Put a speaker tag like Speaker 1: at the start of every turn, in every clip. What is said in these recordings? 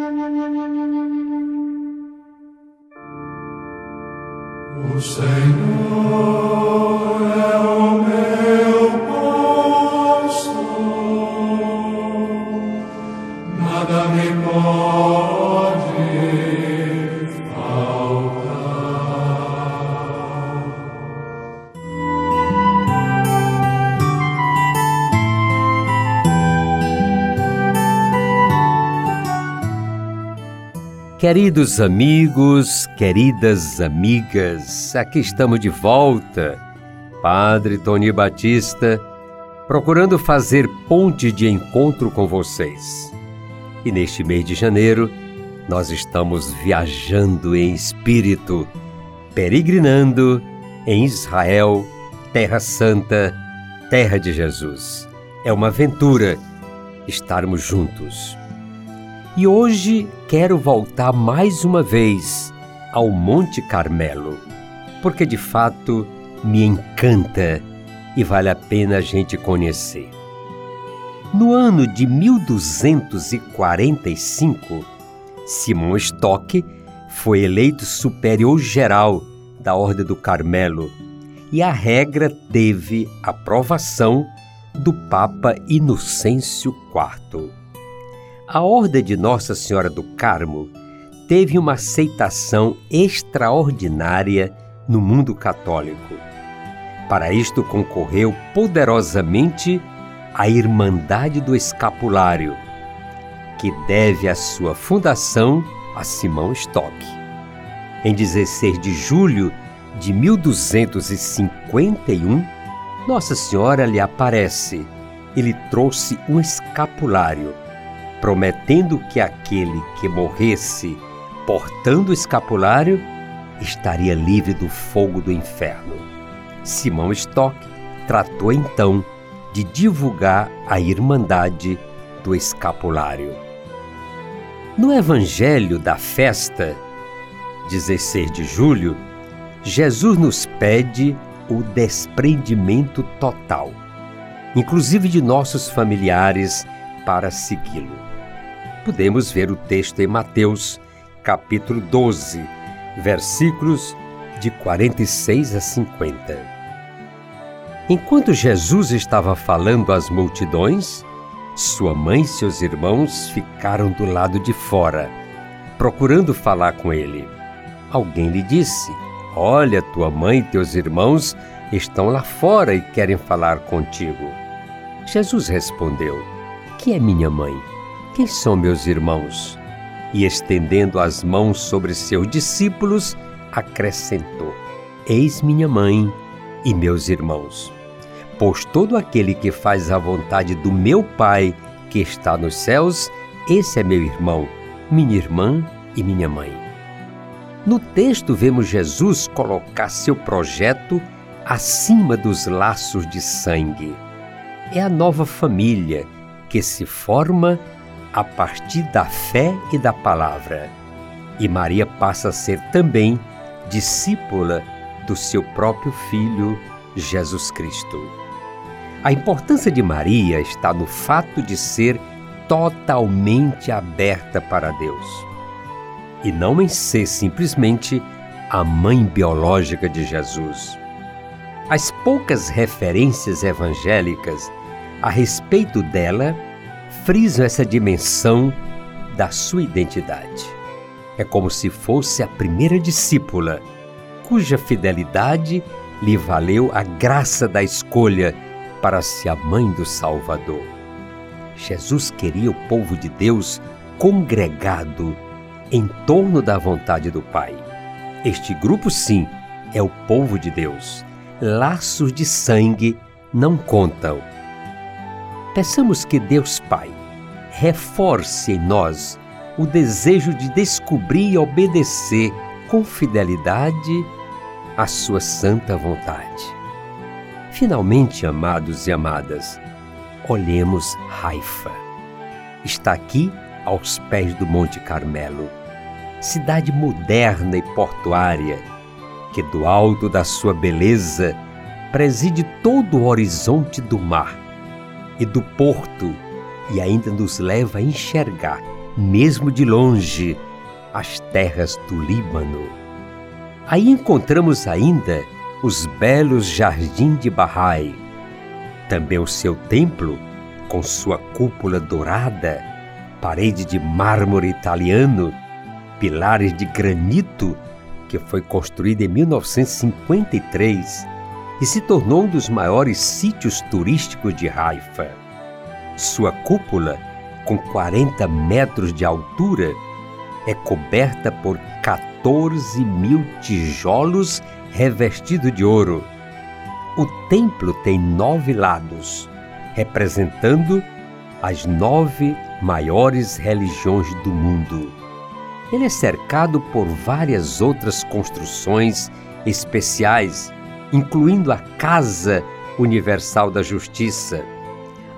Speaker 1: O Senhor é o meu pastor, nada me pode
Speaker 2: Queridos amigos, queridas amigas, aqui estamos de volta. Padre Tony Batista, procurando fazer ponte de encontro com vocês. E neste mês de janeiro, nós estamos viajando em espírito, peregrinando em Israel, Terra Santa, Terra de Jesus. É uma aventura estarmos juntos. E hoje quero voltar mais uma vez ao Monte Carmelo, porque de fato me encanta e vale a pena a gente conhecer. No ano de 1245, Simão Stock foi eleito superior geral da Ordem do Carmelo e a regra teve aprovação do Papa Inocêncio IV. A Ordem de Nossa Senhora do Carmo teve uma aceitação extraordinária no mundo católico. Para isto concorreu poderosamente a Irmandade do Escapulário, que deve a sua fundação a Simão Stock. Em 16 de julho de 1251, Nossa Senhora lhe aparece e lhe trouxe um escapulário prometendo que aquele que morresse portando o escapulário estaria livre do fogo do inferno. Simão Stock tratou então de divulgar a irmandade do escapulário. No Evangelho da festa, 16 de julho, Jesus nos pede o desprendimento total, inclusive de nossos familiares, para segui-lo podemos ver o texto em Mateus, capítulo 12, versículos de 46 a 50. Enquanto Jesus estava falando às multidões, sua mãe e seus irmãos ficaram do lado de fora, procurando falar com ele. Alguém lhe disse: Olha, tua mãe e teus irmãos estão lá fora e querem falar contigo. Jesus respondeu: Que é minha mãe? Quem são meus irmãos? E estendendo as mãos sobre seus discípulos, acrescentou: Eis minha mãe e meus irmãos. Pois todo aquele que faz a vontade do meu Pai que está nos céus, esse é meu irmão, minha irmã e minha mãe. No texto, vemos Jesus colocar seu projeto acima dos laços de sangue. É a nova família que se forma a partir da fé e da palavra. E Maria passa a ser também discípula do seu próprio filho, Jesus Cristo. A importância de Maria está no fato de ser totalmente aberta para Deus e não em ser simplesmente a mãe biológica de Jesus. As poucas referências evangélicas a respeito dela frisam essa dimensão da sua identidade. É como se fosse a primeira discípula, cuja fidelidade lhe valeu a graça da escolha para ser a mãe do Salvador. Jesus queria o povo de Deus congregado em torno da vontade do Pai. Este grupo, sim, é o povo de Deus. Laços de sangue não contam Peçamos que Deus Pai reforce em nós o desejo de descobrir e obedecer com fidelidade a Sua santa vontade. Finalmente, amados e amadas, olhemos Haifa. Está aqui aos pés do Monte Carmelo, cidade moderna e portuária que, do alto da sua beleza, preside todo o horizonte do mar e do porto e ainda nos leva a enxergar, mesmo de longe, as terras do Líbano. Aí encontramos ainda os belos jardins de Bahá'í, também o seu templo, com sua cúpula dourada, parede de mármore italiano, pilares de granito, que foi construído em 1953 e se tornou um dos maiores sítios turísticos de Haifa. Sua cúpula, com 40 metros de altura, é coberta por 14 mil tijolos revestidos de ouro. O templo tem nove lados, representando as nove maiores religiões do mundo. Ele é cercado por várias outras construções especiais, incluindo a Casa Universal da Justiça,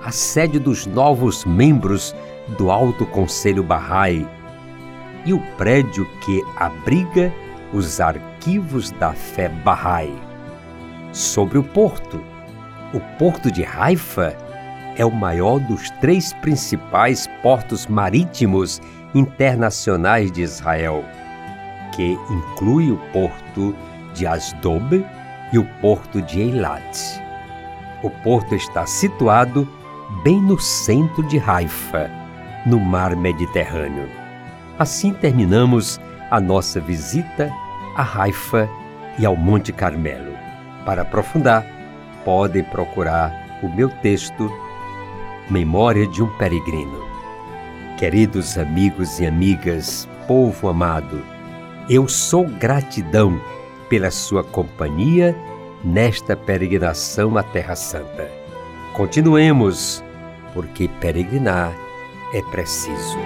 Speaker 2: a sede dos novos membros do Alto Conselho Bahá'í e o prédio que abriga os arquivos da fé Bahá'í. Sobre o porto, o porto de Haifa é o maior dos três principais portos marítimos internacionais de Israel, que inclui o porto de Asdob e o porto de Eilat. O porto está situado bem no centro de Haifa, no mar Mediterrâneo. Assim terminamos a nossa visita a Haifa e ao Monte Carmelo. Para aprofundar, podem procurar o meu texto Memória de um Peregrino. Queridos amigos e amigas, povo amado, eu sou gratidão pela sua companhia nesta peregrinação à Terra Santa. Continuemos, porque peregrinar é preciso.